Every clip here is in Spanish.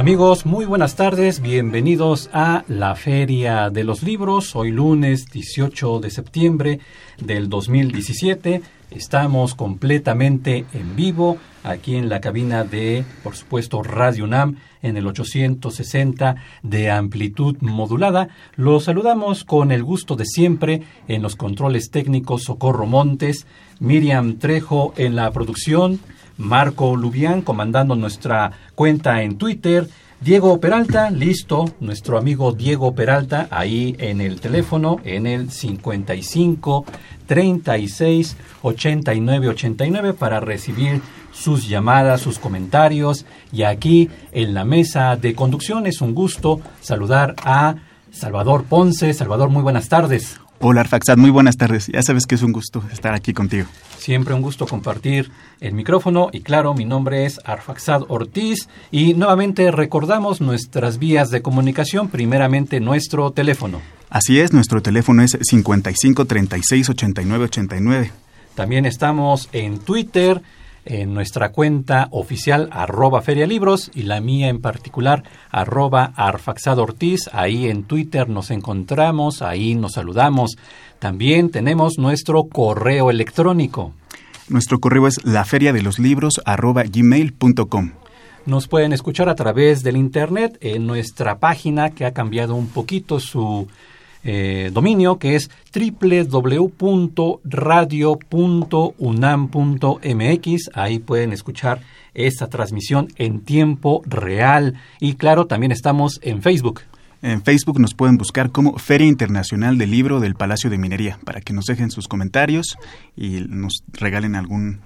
Amigos, muy buenas tardes, bienvenidos a la Feria de los Libros. Hoy lunes 18 de septiembre del 2017. Estamos completamente en vivo aquí en la cabina de, por supuesto, Radio UNAM en el 860 de amplitud modulada. Los saludamos con el gusto de siempre en los controles técnicos Socorro Montes, Miriam Trejo en la producción. Marco Lubián comandando nuestra cuenta en Twitter. Diego Peralta, listo, nuestro amigo Diego Peralta, ahí en el teléfono, en el 55 36 89 89 para recibir sus llamadas, sus comentarios. Y aquí en la mesa de conducción es un gusto saludar a Salvador Ponce. Salvador, muy buenas tardes. Hola Arfaxad, muy buenas tardes. Ya sabes que es un gusto estar aquí contigo. Siempre un gusto compartir el micrófono y claro, mi nombre es Arfaxad Ortiz y nuevamente recordamos nuestras vías de comunicación, primeramente nuestro teléfono. Así es, nuestro teléfono es 55 36 89 89. También estamos en Twitter, en nuestra cuenta oficial arroba ferialibros y la mía en particular arroba arfaxadortiz. Ahí en Twitter nos encontramos, ahí nos saludamos. También tenemos nuestro correo electrónico. Nuestro correo es laferiadeloslibros arroba gmail.com. Nos pueden escuchar a través del Internet en nuestra página que ha cambiado un poquito su eh, dominio que es www.radio.unam.mx. Ahí pueden escuchar esta transmisión en tiempo real. Y claro, también estamos en Facebook. En Facebook nos pueden buscar como Feria Internacional del Libro del Palacio de Minería para que nos dejen sus comentarios y nos regalen algún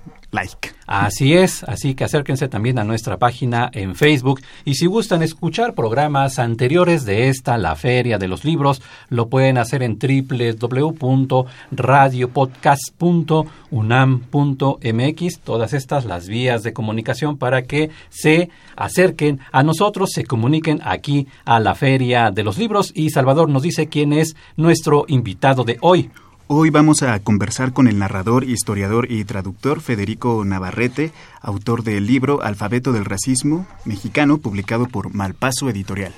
Así es, así que acérquense también a nuestra página en Facebook y si gustan escuchar programas anteriores de esta, la Feria de los Libros, lo pueden hacer en www.radiopodcast.unam.mx, todas estas las vías de comunicación para que se acerquen a nosotros, se comuniquen aquí a la Feria de los Libros. Y Salvador nos dice quién es nuestro invitado de hoy. Hoy vamos a conversar con el narrador, historiador y traductor Federico Navarrete, autor del libro Alfabeto del Racismo Mexicano, publicado por Malpaso Editorial.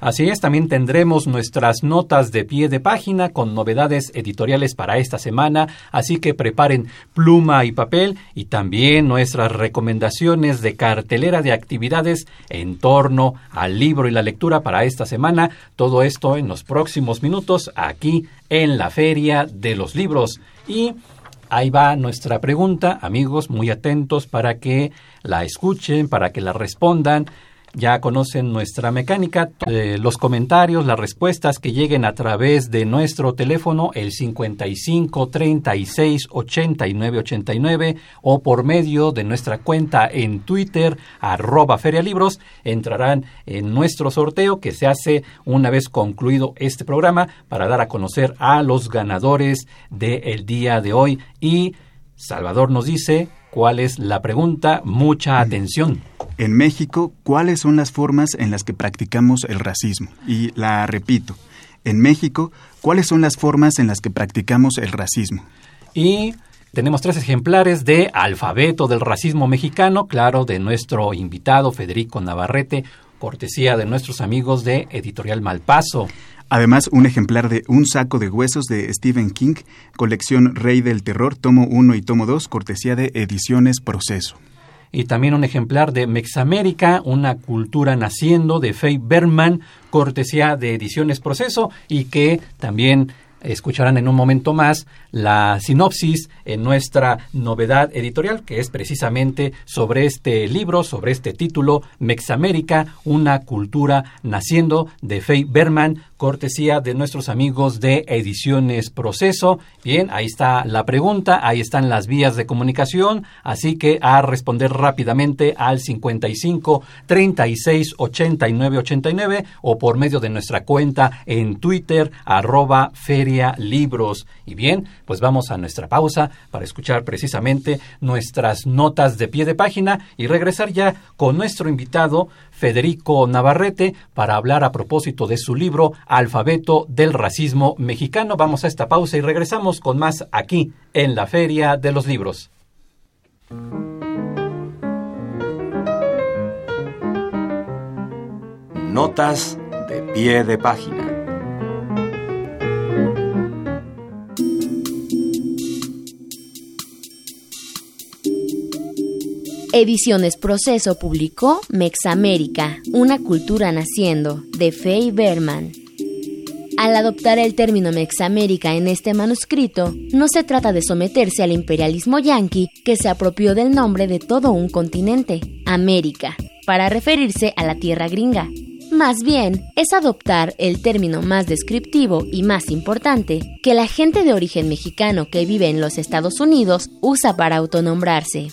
Así es, también tendremos nuestras notas de pie de página con novedades editoriales para esta semana, así que preparen pluma y papel y también nuestras recomendaciones de cartelera de actividades en torno al libro y la lectura para esta semana. Todo esto en los próximos minutos aquí en la Feria de los Libros. Y Ahí va nuestra pregunta, amigos, muy atentos para que la escuchen, para que la respondan ya conocen nuestra mecánica, eh, los comentarios, las respuestas que lleguen a través de nuestro teléfono, el 55 36 89 89, o por medio de nuestra cuenta en Twitter, arroba ferialibros, entrarán en nuestro sorteo que se hace una vez concluido este programa para dar a conocer a los ganadores del día de hoy. Y Salvador nos dice cuál es la pregunta, mucha atención. En México, ¿cuáles son las formas en las que practicamos el racismo? Y la repito, en México, ¿cuáles son las formas en las que practicamos el racismo? Y tenemos tres ejemplares de Alfabeto del Racismo Mexicano, claro, de nuestro invitado Federico Navarrete, cortesía de nuestros amigos de Editorial Malpaso. Además, un ejemplar de Un saco de huesos de Stephen King, colección Rey del Terror, tomo 1 y tomo 2, cortesía de Ediciones Proceso. y también un ejemplar de Mexamérica, una cultura naciendo de Faye Berman, cortesía de Ediciones Proceso y que también escucharán en un momento más la sinopsis en nuestra novedad editorial, que es precisamente sobre este libro, sobre este título, Mexamérica, una cultura naciendo, de Faye Berman, cortesía de nuestros amigos de Ediciones Proceso. Bien, ahí está la pregunta, ahí están las vías de comunicación, así que a responder rápidamente al 55 36 89 89 o por medio de nuestra cuenta en Twitter, arroba Feria Libros. Y bien, pues vamos a nuestra pausa para escuchar precisamente nuestras notas de pie de página y regresar ya con nuestro invitado Federico Navarrete para hablar a propósito de su libro Alfabeto del Racismo Mexicano. Vamos a esta pausa y regresamos con más aquí en la Feria de los Libros. Notas de pie de página. Ediciones Proceso publicó Mexamérica, una cultura naciendo, de Faye Berman. Al adoptar el término Mexamérica en este manuscrito, no se trata de someterse al imperialismo yanqui que se apropió del nombre de todo un continente, América, para referirse a la tierra gringa. Más bien, es adoptar el término más descriptivo y más importante que la gente de origen mexicano que vive en los Estados Unidos usa para autonombrarse.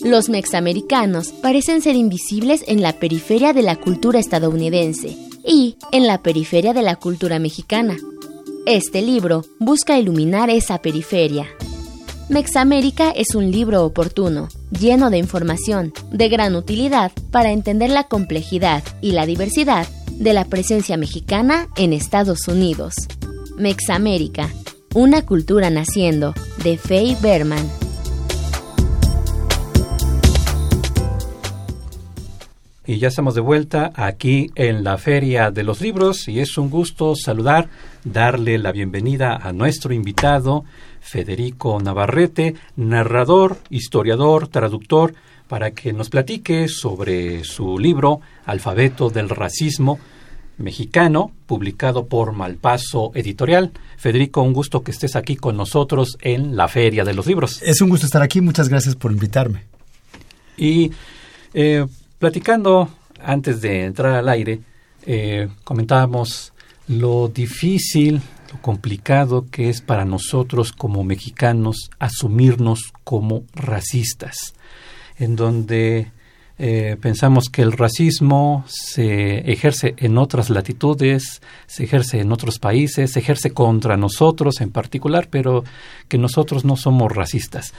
Los mexamericanos parecen ser invisibles en la periferia de la cultura estadounidense y en la periferia de la cultura mexicana. Este libro busca iluminar esa periferia. Mexamérica es un libro oportuno, lleno de información, de gran utilidad para entender la complejidad y la diversidad de la presencia mexicana en Estados Unidos. Mexamérica, una cultura naciendo, de Faye Berman. Y ya estamos de vuelta aquí en la Feria de los Libros y es un gusto saludar, darle la bienvenida a nuestro invitado, Federico Navarrete, narrador, historiador, traductor, para que nos platique sobre su libro Alfabeto del Racismo Mexicano, publicado por Malpaso Editorial. Federico, un gusto que estés aquí con nosotros en la Feria de los Libros. Es un gusto estar aquí, muchas gracias por invitarme. Y eh, Platicando antes de entrar al aire, eh, comentábamos lo difícil, lo complicado que es para nosotros como mexicanos asumirnos como racistas, en donde eh, pensamos que el racismo se ejerce en otras latitudes, se ejerce en otros países, se ejerce contra nosotros en particular, pero que nosotros no somos racistas.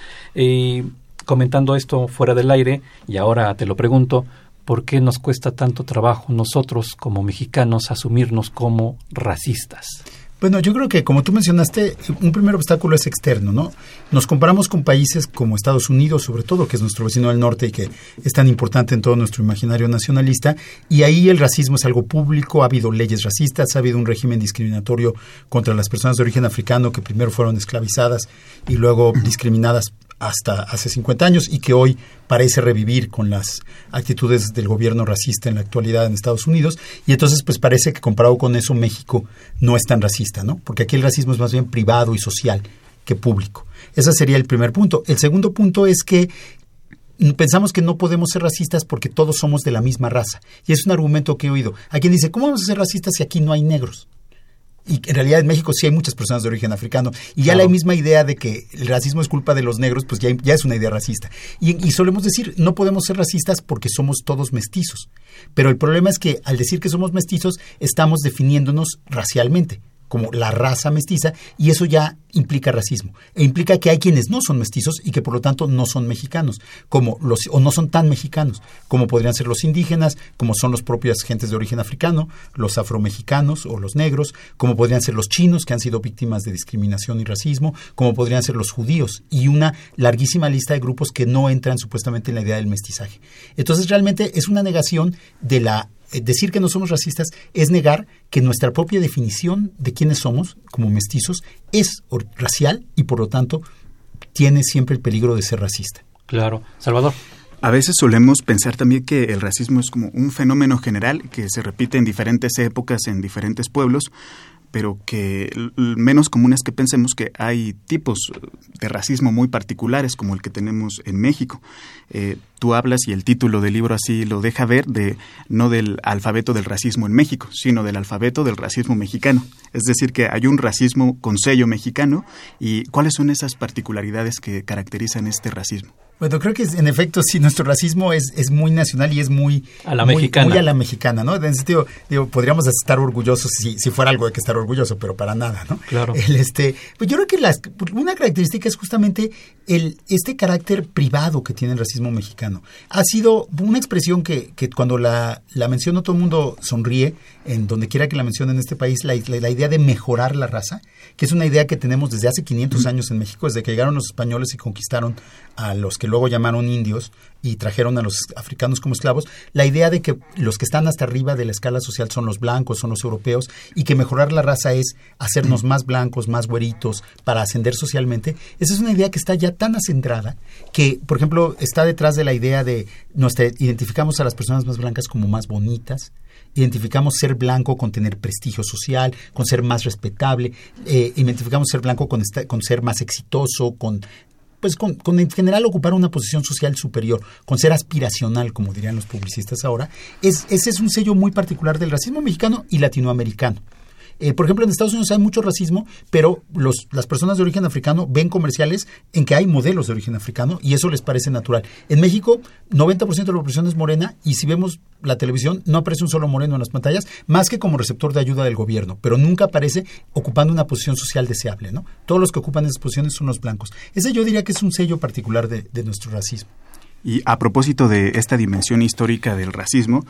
Comentando esto fuera del aire, y ahora te lo pregunto, ¿por qué nos cuesta tanto trabajo nosotros como mexicanos asumirnos como racistas? Bueno, yo creo que como tú mencionaste, un primer obstáculo es externo, ¿no? Nos comparamos con países como Estados Unidos, sobre todo, que es nuestro vecino del norte y que es tan importante en todo nuestro imaginario nacionalista, y ahí el racismo es algo público, ha habido leyes racistas, ha habido un régimen discriminatorio contra las personas de origen africano que primero fueron esclavizadas y luego discriminadas hasta hace 50 años y que hoy parece revivir con las actitudes del gobierno racista en la actualidad en Estados Unidos. Y entonces, pues parece que comparado con eso, México no es tan racista, ¿no? Porque aquí el racismo es más bien privado y social que público. Ese sería el primer punto. El segundo punto es que pensamos que no podemos ser racistas porque todos somos de la misma raza. Y es un argumento que he oído. Hay quien dice, ¿cómo vamos a ser racistas si aquí no hay negros? Y en realidad en México sí hay muchas personas de origen africano. Y ya la misma idea de que el racismo es culpa de los negros, pues ya, ya es una idea racista. Y, y, solemos decir, no podemos ser racistas porque somos todos mestizos. Pero el problema es que al decir que somos mestizos, estamos definiéndonos racialmente como la raza mestiza y eso ya implica racismo. E implica que hay quienes no son mestizos y que por lo tanto no son mexicanos como los o no son tan mexicanos como podrían ser los indígenas como son los propias gentes de origen africano los afromexicanos o los negros como podrían ser los chinos que han sido víctimas de discriminación y racismo como podrían ser los judíos y una larguísima lista de grupos que no entran supuestamente en la idea del mestizaje. Entonces realmente es una negación de la decir que no somos racistas es negar que nuestra propia definición de quiénes somos como mestizos es racial y por lo tanto tiene siempre el peligro de ser racista. Claro. Salvador. A veces solemos pensar también que el racismo es como un fenómeno general que se repite en diferentes épocas, en diferentes pueblos, pero que menos común es que pensemos que hay tipos de racismo muy particulares como el que tenemos en México. Eh, tú hablas y el título del libro así lo deja ver de no del alfabeto del racismo en México, sino del alfabeto del racismo mexicano. Es decir, que hay un racismo con sello mexicano y cuáles son esas particularidades que caracterizan este racismo. Bueno, creo que en efecto sí, nuestro racismo es, es muy nacional y es muy a la mexicana. Muy a la mexicana, ¿no? En ese sentido, digo, podríamos estar orgullosos si, si fuera algo de que estar orgulloso, pero para nada, ¿no? Claro. El, este, pues yo creo que las, una característica es justamente el, este carácter privado que tiene el racismo mexicano. Ha sido una expresión que, que cuando la, la menciono todo el mundo sonríe, en donde quiera que la mencione en este país, la, la, la idea de mejorar la raza, que es una idea que tenemos desde hace 500 años en México, desde que llegaron los españoles y conquistaron a los que luego llamaron indios y trajeron a los africanos como esclavos, la idea de que los que están hasta arriba de la escala social son los blancos, son los europeos, y que mejorar la raza es hacernos más blancos, más güeritos, para ascender socialmente, esa es una idea que está ya tan acendrada que, por ejemplo, está detrás de la idea de, nos identificamos a las personas más blancas como más bonitas, identificamos ser blanco con tener prestigio social, con ser más respetable, eh, identificamos ser blanco con, con ser más exitoso, con pues con, con, en general ocupar una posición social superior, con ser aspiracional, como dirían los publicistas ahora, es, ese es un sello muy particular del racismo mexicano y latinoamericano. Eh, por ejemplo, en Estados Unidos hay mucho racismo, pero las personas de origen africano ven comerciales en que hay modelos de origen africano y eso les parece natural. En México, 90% de la población es morena y si vemos la televisión no aparece un solo moreno en las pantallas, más que como receptor de ayuda del gobierno, pero nunca aparece ocupando una posición social deseable. ¿no? Todos los que ocupan esas posiciones son los blancos. Ese yo diría que es un sello particular de, de nuestro racismo. Y a propósito de esta dimensión histórica del racismo,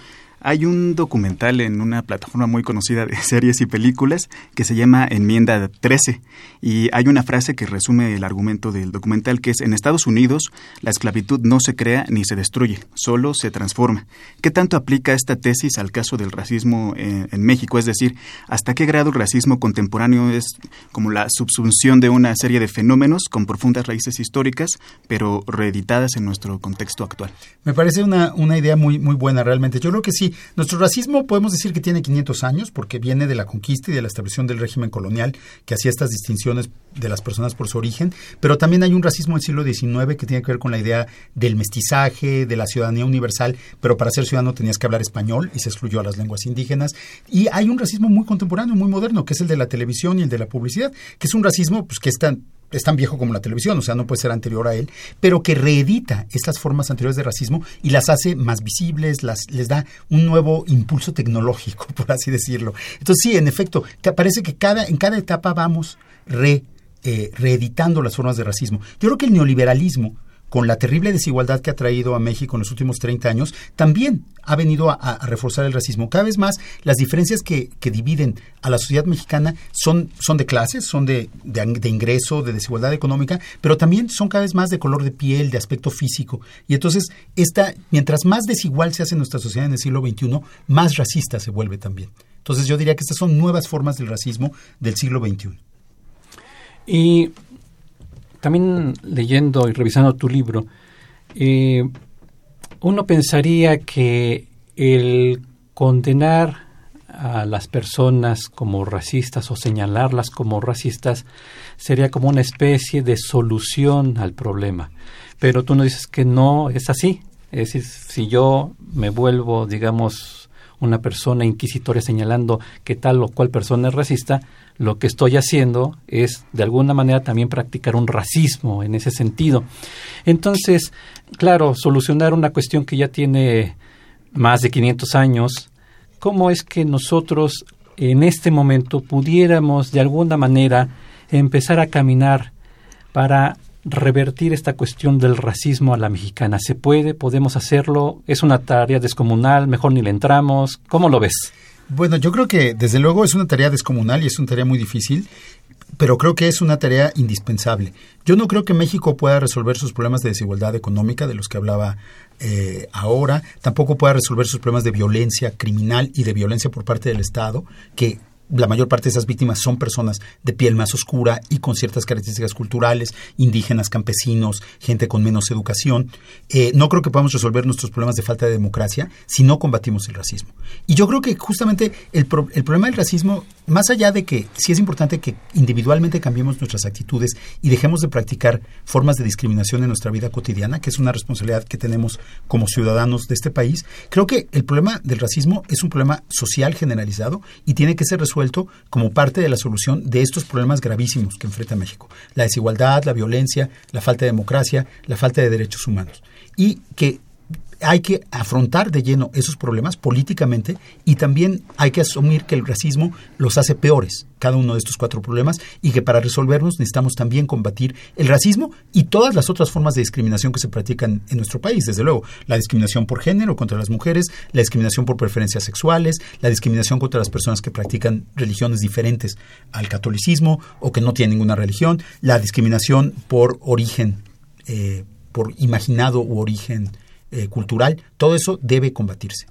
hay un documental en una plataforma muy conocida de series y películas que se llama Enmienda 13 y hay una frase que resume el argumento del documental que es en Estados Unidos la esclavitud no se crea ni se destruye, solo se transforma. ¿Qué tanto aplica esta tesis al caso del racismo en, México? Es decir, ¿hasta qué grado el racismo contemporáneo es como la subsunción de una serie de fenómenos con profundas raíces históricas pero reeditadas en nuestro contexto actual? Me parece una, una idea muy, muy buena realmente. Yo creo que sí, nuestro racismo podemos decir que tiene 500 años porque viene de la conquista y de la establección del régimen colonial que hacía estas distinciones de las personas por su origen, pero también hay un racismo del siglo XIX que tiene que ver con la idea del mestizaje, de la ciudadanía universal, pero para ser ciudadano tenías que hablar español y se excluyó a las lenguas indígenas. Y hay un racismo muy contemporáneo, muy moderno, que es el de la televisión y el de la publicidad, que es un racismo pues, que es tan es tan viejo como la televisión, o sea, no puede ser anterior a él, pero que reedita estas formas anteriores de racismo y las hace más visibles, las, les da un nuevo impulso tecnológico, por así decirlo. Entonces, sí, en efecto, parece que cada, en cada etapa vamos re, eh, reeditando las formas de racismo. Yo creo que el neoliberalismo con la terrible desigualdad que ha traído a México en los últimos 30 años, también ha venido a, reforzar el racismo. Cada vez más las diferencias que, dividen a la sociedad mexicana son, son de clases, son de, de, de, ingreso, de desigualdad económica, pero también son cada vez más de color de piel, de aspecto físico. Y entonces, esta, mientras más desigual se hace nuestra sociedad en el siglo XXI, más racista se vuelve también. Entonces yo diría que estas son nuevas formas del racismo del siglo XXI. Y también leyendo y revisando tu libro, eh, uno pensaría que el condenar a las personas como racistas o señalarlas como racistas sería como una especie de solución al problema. Pero tú nos dices que no es así. Es decir, si yo me vuelvo, digamos, una persona inquisitoria señalando que tal o cual persona es racista, lo que estoy haciendo es de alguna manera también practicar un racismo en ese sentido. Entonces, claro, solucionar una cuestión que ya tiene más de 500 años, ¿cómo es que nosotros en este momento pudiéramos de alguna manera empezar a caminar para revertir esta cuestión del racismo a la mexicana? ¿Se puede? ¿Podemos hacerlo? ¿Es una tarea descomunal? ¿Mejor ni le entramos? ¿Cómo lo ves? Bueno, yo creo que desde luego es una tarea descomunal y es una tarea muy difícil, pero creo que es una tarea indispensable. Yo no creo que México pueda resolver sus problemas de desigualdad económica de los que hablaba eh, ahora, tampoco pueda resolver sus problemas de violencia criminal y de violencia por parte del Estado, que la mayor parte de esas víctimas son personas de piel más oscura y con ciertas características culturales, indígenas, campesinos, gente con menos educación. Eh, no creo que podamos resolver nuestros problemas de falta de democracia si no combatimos el racismo. Y yo creo que justamente el, el problema del racismo, más allá de que sí es importante que individualmente cambiemos nuestras actitudes y dejemos de practicar formas de discriminación en nuestra vida cotidiana, que es una responsabilidad que tenemos como ciudadanos de este país, creo que el problema del racismo es un problema social generalizado y tiene que ser resuelto como parte de la solución de estos problemas gravísimos que enfrenta México. La desigualdad, la violencia, la falta de democracia, la falta de derechos humanos. Y que hay que afrontar de lleno esos problemas políticamente y también hay que asumir que el racismo los hace peores, cada uno de estos cuatro problemas, y que para resolverlos necesitamos también combatir el racismo y todas las otras formas de discriminación que se practican en nuestro país, desde luego, la discriminación por género contra las mujeres, la discriminación por preferencias sexuales, la discriminación contra las personas que practican religiones diferentes al catolicismo o que no tienen ninguna religión, la discriminación por origen, eh, por imaginado u origen eh, cultural, todo eso debe combatirse.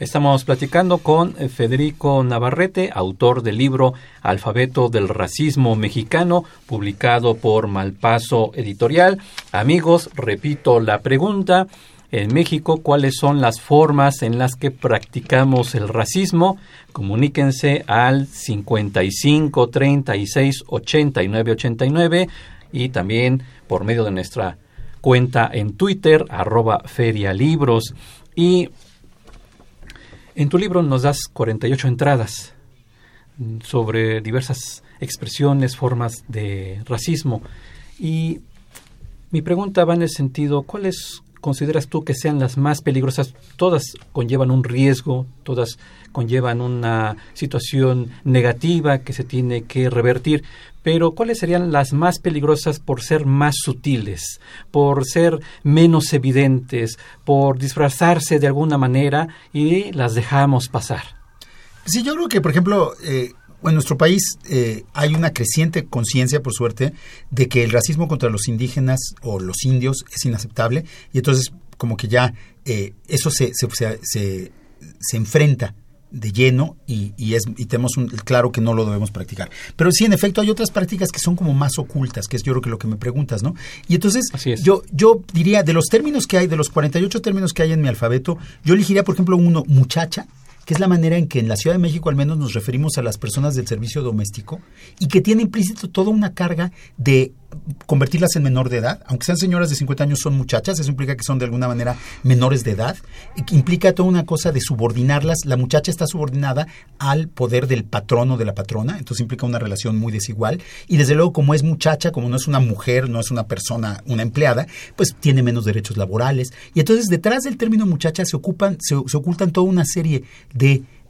Estamos platicando con eh, Federico Navarrete, autor del libro Alfabeto del Racismo Mexicano, publicado por Malpaso Editorial. Amigos, repito la pregunta. En México, ¿cuáles son las formas en las que practicamos el racismo? Comuníquense al 55 36 89 89 y también por medio de nuestra cuenta en Twitter, arroba ferialibros. Y en tu libro nos das 48 entradas sobre diversas expresiones, formas de racismo. Y mi pregunta va en el sentido, ¿cuáles consideras tú que sean las más peligrosas? Todas conllevan un riesgo, todas conllevan una situación negativa que se tiene que revertir, pero ¿cuáles serían las más peligrosas por ser más sutiles, por ser menos evidentes, por disfrazarse de alguna manera y las dejamos pasar? Sí, yo creo que, por ejemplo, eh, en nuestro país eh, hay una creciente conciencia, por suerte, de que el racismo contra los indígenas o los indios es inaceptable y entonces como que ya eh, eso se, se, se, se enfrenta de lleno y, y, es, y tenemos un, claro que no lo debemos practicar. Pero sí, en efecto, hay otras prácticas que son como más ocultas, que es yo creo que lo que me preguntas, ¿no? Y entonces, yo, yo diría, de los términos que hay, de los 48 términos que hay en mi alfabeto, yo elegiría, por ejemplo, uno, muchacha, que es la manera en que en la Ciudad de México al menos nos referimos a las personas del servicio doméstico y que tiene implícito toda una carga de convertirlas en menor de edad, aunque sean señoras de 50 años son muchachas, eso implica que son de alguna manera menores de edad, implica toda una cosa de subordinarlas, la muchacha está subordinada al poder del patrono de la patrona, entonces implica una relación muy desigual y desde luego como es muchacha, como no es una mujer, no es una persona, una empleada, pues tiene menos derechos laborales y entonces detrás del término muchacha se ocupan, se, se ocultan toda una serie de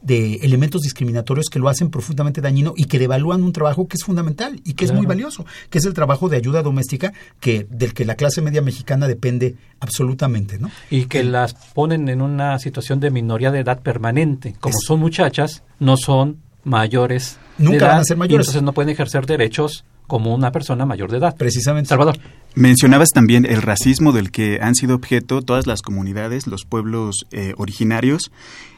de elementos discriminatorios que lo hacen profundamente dañino y que devalúan un trabajo que es fundamental y que es muy valioso, que es el trabajo de ayuda doméstica que del que la clase media mexicana depende absolutamente, ¿no? Y que las ponen en una situación de minoría de edad permanente, como son muchachas, no son mayores Nunca van a ser mayores. entonces no pueden ejercer derechos como una persona mayor de edad. Precisamente. Salvador. Mencionabas también el racismo del que han sido objeto todas las comunidades, los pueblos eh, originarios,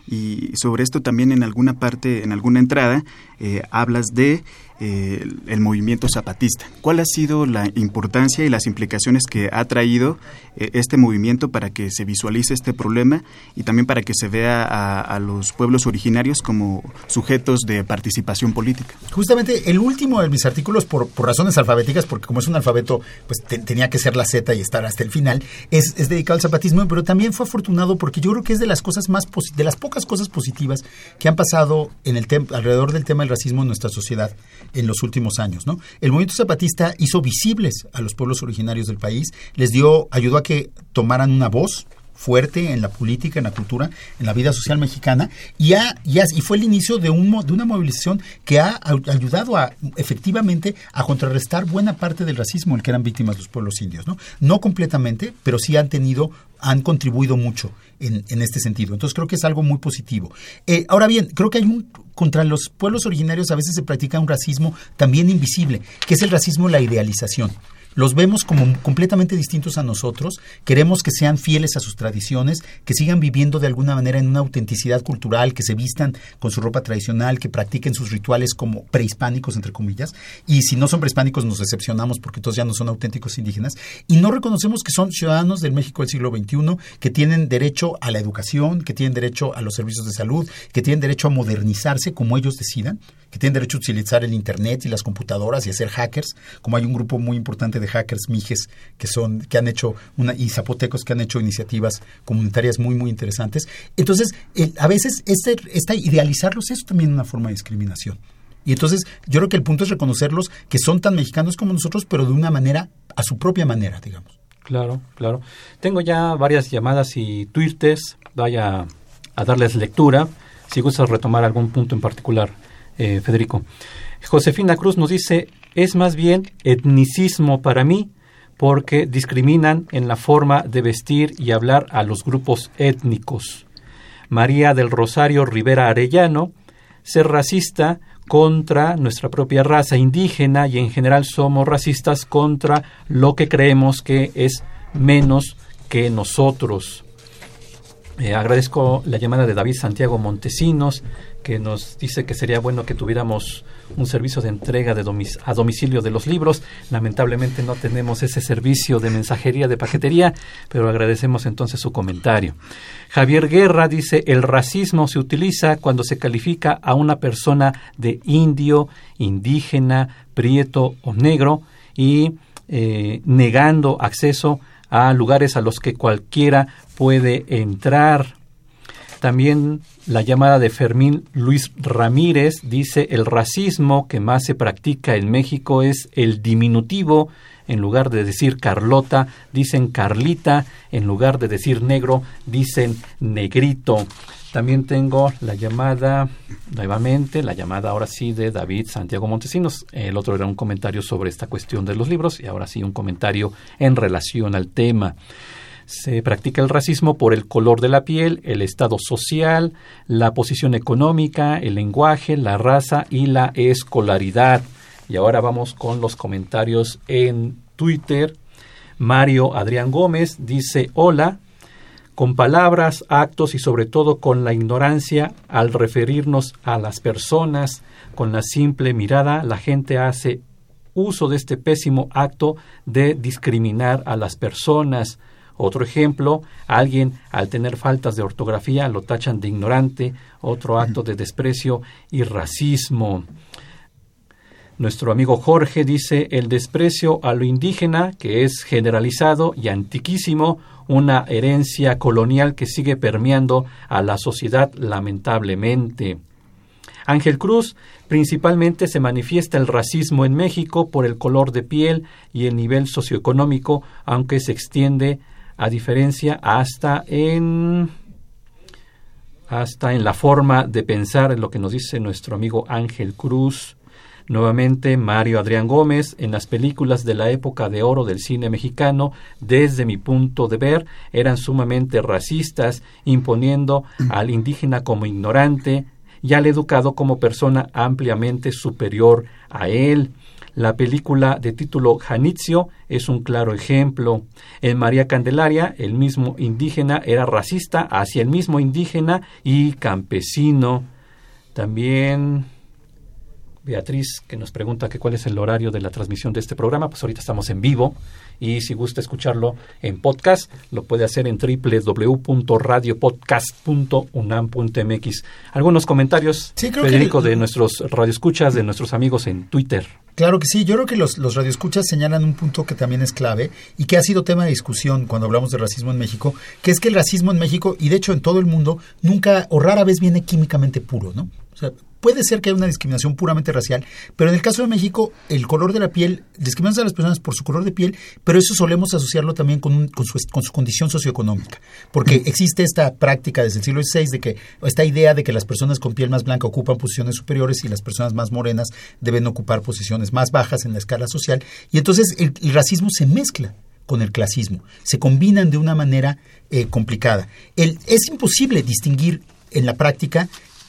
y sobre esto también en alguna parte, en alguna entrada, eh, hablas de eh, el movimiento zapatista. ¿Cuál ha sido la importancia y las implicaciones que ha traído eh, este movimiento para que se visualice este problema y también para que se vea a, los pueblos originarios como sujetos de participación política? Justamente el último de mis artículos, por, razones alfabéticas, porque como es un alfabeto, pues tenía que ser la Z y estar hasta el final, es, dedicado al zapatismo, pero también fue afortunado porque yo creo que es de las cosas más de las pocas cosas positivas que han pasado en el alrededor del tema del racismo en nuestra sociedad en los últimos años. ¿no? El movimiento zapatista hizo visibles a los pueblos originarios del país, les dio, ayudó a que tomaran una voz fuerte en la política, en la cultura, en la vida social mexicana y, ha, y, fue el inicio de, un, de una movilización que ha ayudado a efectivamente a contrarrestar buena parte del racismo el que eran víctimas los pueblos indios. No, no completamente, pero sí han tenido han contribuido mucho en, en, este sentido. Entonces creo que es algo muy positivo. Eh, ahora bien, creo que hay un contra los pueblos originarios a veces se practica un racismo también invisible, que es el racismo la idealización los vemos como completamente distintos a nosotros, queremos que sean fieles a sus tradiciones, que sigan viviendo de alguna manera en una autenticidad cultural, que se vistan con su ropa tradicional, que practiquen sus rituales como prehispánicos, entre comillas, y si no son prehispánicos nos decepcionamos porque todos ya no son auténticos indígenas, y no reconocemos que son ciudadanos del México del siglo XXI, que tienen derecho a la educación, que tienen derecho a los servicios de salud, que tienen derecho a modernizarse como ellos decidan, que tienen derecho a utilizar el Internet y las computadoras y a ser hackers, como hay un grupo muy importante de hackers mijes que son que han hecho una y zapotecos que han hecho iniciativas comunitarias muy muy interesantes. Entonces, a veces este, esta idealizarlos es también una forma de discriminación. Y entonces yo creo que el punto es reconocerlos que son tan mexicanos como nosotros, pero de una manera, a su propia manera, digamos. Claro, claro. Tengo ya varias llamadas y twitters. Vaya a darles lectura. Si gustas retomar algún punto en particular, eh, Federico. Josefina Cruz nos dice, es más bien etnicismo para mí porque discriminan en la forma de vestir y hablar a los grupos étnicos. María del Rosario Rivera Arellano, ser racista contra nuestra propia raza indígena y en general somos racistas contra lo que creemos que es menos que nosotros. Eh, agradezco la llamada de David Santiago Montesinos, que nos dice que sería bueno que tuviéramos un servicio de entrega de a domicilio de los libros. Lamentablemente no tenemos ese servicio de mensajería de paquetería, pero agradecemos entonces su comentario. Javier Guerra dice, el racismo se utiliza cuando se califica a una persona de indio, indígena, prieto o negro y eh, negando acceso a lugares a los que cualquiera puede entrar. También la llamada de Fermín Luis Ramírez dice el racismo que más se practica en México es el diminutivo. En lugar de decir Carlota, dicen Carlita. En lugar de decir negro, dicen negrito. También tengo la llamada, nuevamente, la llamada ahora sí de David Santiago Montesinos. El otro era un comentario sobre esta cuestión de los libros y ahora sí un comentario en relación al tema. Se practica el racismo por el color de la piel, el estado social, la posición económica, el lenguaje, la raza y la escolaridad. Y ahora vamos con los comentarios en Twitter. Mario Adrián Gómez dice, hola, con palabras, actos y sobre todo con la ignorancia al referirnos a las personas, con la simple mirada, la gente hace uso de este pésimo acto de discriminar a las personas. Otro ejemplo, alguien al tener faltas de ortografía lo tachan de ignorante, otro acto de desprecio y racismo. Nuestro amigo Jorge dice el desprecio a lo indígena, que es generalizado y antiquísimo, una herencia colonial que sigue permeando a la sociedad lamentablemente. Ángel Cruz, principalmente se manifiesta el racismo en México por el color de piel y el nivel socioeconómico, aunque se extiende a diferencia hasta en hasta en la forma de pensar, en lo que nos dice nuestro amigo Ángel Cruz. Nuevamente, Mario Adrián Gómez, en las películas de la época de oro del cine mexicano, desde mi punto de ver, eran sumamente racistas, imponiendo al indígena como ignorante y al educado como persona ampliamente superior a él. La película de título Janitzio es un claro ejemplo. En María Candelaria, el mismo indígena era racista hacia el mismo indígena y campesino. También Beatriz, que nos pregunta que cuál es el horario de la transmisión de este programa, pues ahorita estamos en vivo y si gusta escucharlo en podcast, lo puede hacer en www.radiopodcast.unam.mx. Algunos comentarios, Federico, de nuestros radioescuchas, de nuestros amigos en Twitter. Claro que sí, yo creo que los, los radioescuchas señalan un punto que también es clave y que ha sido tema de discusión cuando hablamos de racismo en México, que es que el racismo en México y de hecho en todo el mundo nunca o rara vez viene químicamente puro, ¿no? Sea, puede ser que haya una discriminación puramente racial, pero en el caso de México, el color de la piel, discriminamos a las personas por su color de piel, pero eso solemos asociarlo también con, con, su, con su condición socioeconómica, porque existe esta práctica desde el siglo XVI de que, esta idea de que las personas con piel más blanca ocupan posiciones superiores y las personas más morenas deben ocupar posiciones más bajas en la escala social, y entonces el, racismo se mezcla con el clasismo, se combinan de una manera eh, complicada. El, es imposible distinguir en la práctica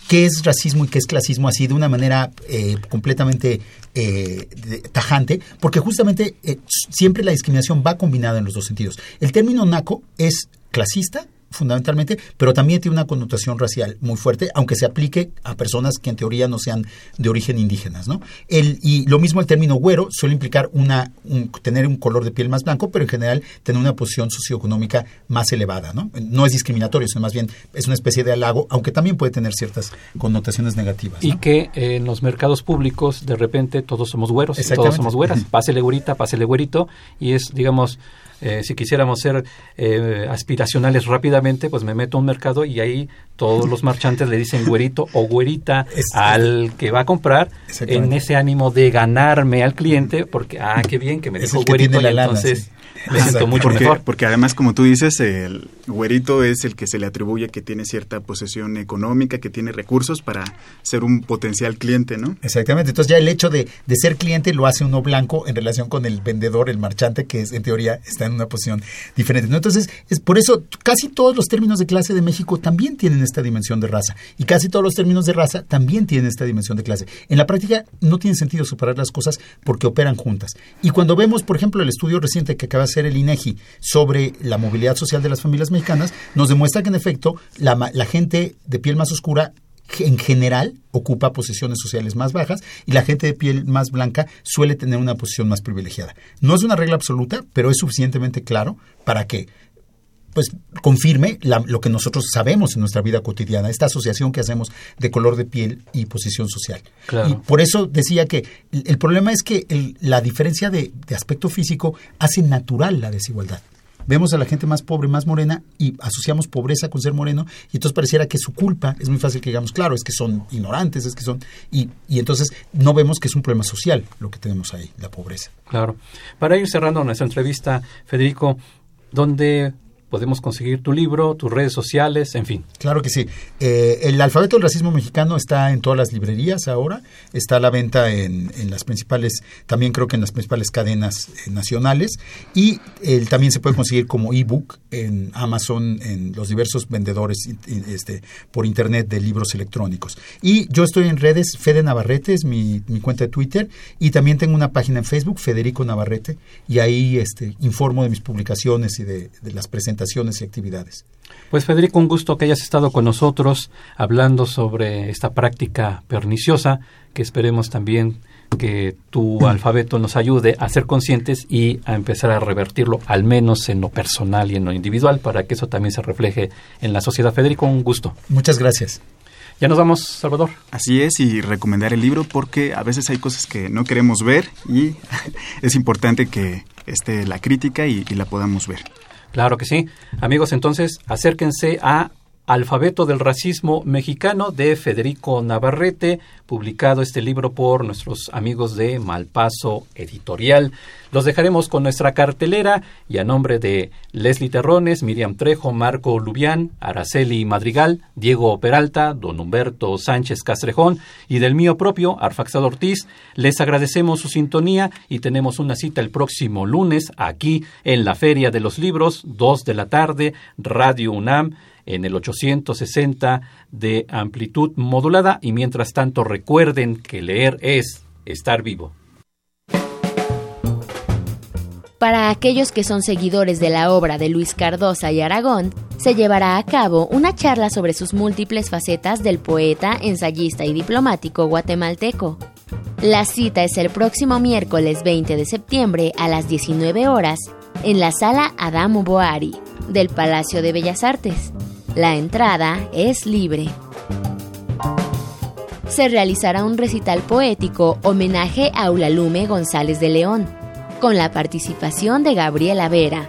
qué es racismo y qué es clasismo así de una manera eh, completamente eh, tajante, porque justamente eh, siempre la discriminación va combinada en los dos sentidos. El término naco es clasista fundamentalmente, pero también tiene una connotación racial muy fuerte, aunque se aplique a personas que en teoría no sean de origen indígenas, ¿no? El, y lo mismo el término güero suele implicar una, tener un color de piel más blanco, pero en general tener una posición socioeconómica más elevada, ¿no? No es discriminatorio, sino más bien es una especie de halago, aunque también puede tener ciertas connotaciones negativas. Y que en los mercados públicos de repente todos somos güeros, todos somos güeras, pásele güerita, pásele güerito, y es, digamos, eh, si quisiéramos ser eh, aspiracionales rápidamente, pues me meto a un mercado y ahí todos los marchantes le dicen güerito o güerita al que va a comprar en ese ánimo de ganarme al cliente porque, ah, qué bien que me dijo güerito y entonces me siento mucho porque, mejor. Porque además, como tú dices, el güerito es el que se le atribuye que tiene cierta posesión económica, que tiene recursos para ser un potencial cliente, ¿no? Exactamente. Entonces ya el hecho de, de ser cliente lo hace uno blanco en relación con el vendedor, el marchante, que es, en teoría está en una posición diferente. ¿no? Entonces, es por eso casi todos los términos de clase de México también tienen esta dimensión de raza. Y casi todos los términos de raza también tienen esta dimensión de clase. En la práctica no tiene sentido separar las cosas porque operan juntas. Y cuando vemos, por ejemplo, el estudio reciente que acaba de el INEGI sobre la movilidad social de las familias mexicanas, nos demuestra que en efecto la, la gente de piel más oscura en general ocupa posiciones sociales más bajas y la gente de piel más blanca suele tener una posición más privilegiada. No es una regla absoluta, pero es suficientemente claro para que pues confirme lo que nosotros sabemos en nuestra vida cotidiana, esta asociación que hacemos de color de piel y posición social. Y por eso decía que el, problema es que la diferencia de aspecto físico hace natural la desigualdad vemos a la gente más pobre, más morena y asociamos pobreza con ser moreno y entonces pareciera que su culpa es muy fácil que digamos, claro, es que son ignorantes, es que son... Y, y entonces no vemos que es un problema social lo que tenemos ahí, la pobreza. Claro. Para ir cerrando nuestra entrevista, Federico, ¿dónde podemos conseguir tu libro, tus redes sociales, en fin. Claro que sí. Eh, el alfabeto del racismo mexicano está en todas las librerías ahora, está a la venta en, las principales, también creo que en las principales cadenas eh, nacionales y él también se puede conseguir como ebook en Amazon, en los diversos vendedores este, por internet de libros electrónicos. Y yo estoy en redes, Fede Navarrete es mi, cuenta de Twitter y también tengo una página en Facebook, Federico Navarrete, y ahí este, informo de mis publicaciones y de las presentaciones y actividades. Pues Federico, un gusto que hayas estado con nosotros hablando sobre esta práctica perniciosa, que esperemos también que tu alfabeto nos ayude a ser conscientes y a empezar a revertirlo, al menos en lo personal y en lo individual, para que eso también se refleje en la sociedad. Federico, un gusto. Muchas gracias. Ya nos vamos, Salvador. Así es, y recomendar el libro porque a veces hay cosas que no queremos ver y es importante que esté la crítica y la podamos ver. Claro que sí. Amigos, entonces acérquense a Alfabeto del Racismo Mexicano de Federico Navarrete, publicado este libro por nuestros amigos de Malpaso Editorial. Los dejaremos con nuestra cartelera y a nombre de Leslie Terrones, Miriam Trejo, Marco Lubián, Araceli Madrigal, Diego Peralta, Don Humberto Sánchez Castrejón y del mío propio, Arfaxado Ortiz, les agradecemos su sintonía y tenemos una cita el próximo lunes aquí en la Feria de los Libros, 2 de la tarde, Radio UNAM en el 860 de amplitud modulada y mientras tanto recuerden que leer es estar vivo. Para aquellos que son seguidores de la obra de Luis Cardosa y Aragón, se llevará a cabo una charla sobre sus múltiples facetas del poeta, ensayista y diplomático guatemalteco. La cita es el próximo miércoles 20 de septiembre a las 19 horas en la sala Adamo Boari del Palacio de Bellas Artes. La entrada es libre. Se realizará un recital poético homenaje a Eulalume González de León, con la participación de Gabriela Vera.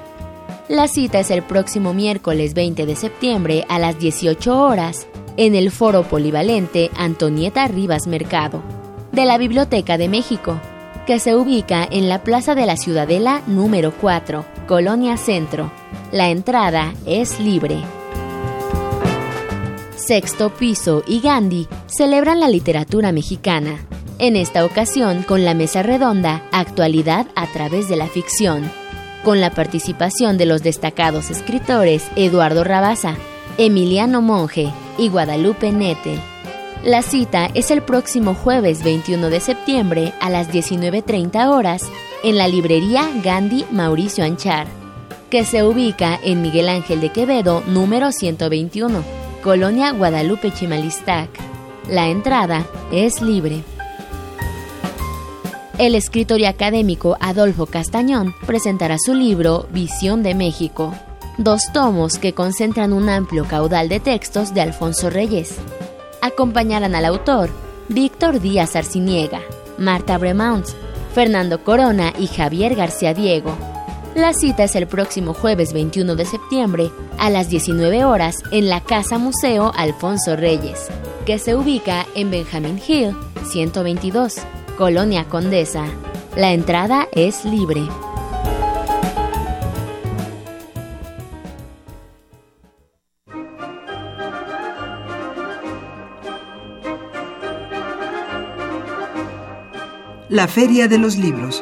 La cita es el próximo miércoles 20 de septiembre a las 18 horas en el Foro Polivalente Antonieta Rivas Mercado, de la Biblioteca de México, que se ubica en la Plaza de la Ciudadela número 4, Colonia Centro. La entrada es libre. Sexto Piso y Gandhi celebran la literatura mexicana, en esta ocasión con la mesa redonda Actualidad a través de la ficción, con la participación de los destacados escritores Eduardo Rabasa, Emiliano Monge y Guadalupe Nete. La cita es el próximo jueves 21 de septiembre a las 19.30 horas en la librería Gandhi Mauricio Anchar, que se ubica en Miguel Ángel de Quevedo, número 121, Colonia Guadalupe Chimalistac. La entrada es libre. El escritor y académico Adolfo Castañón presentará su libro Visión de México, dos tomos que concentran un amplio caudal de textos de Alfonso Reyes acompañarán al autor Víctor Díaz Arciniega, Marta Bremont, Fernando Corona y Javier García Diego. La cita es el próximo jueves 21 de septiembre a las 19 horas en la Casa Museo Alfonso Reyes, que se ubica en Benjamin Hill 122, Colonia Condesa. La entrada es libre. La Feria de los Libros.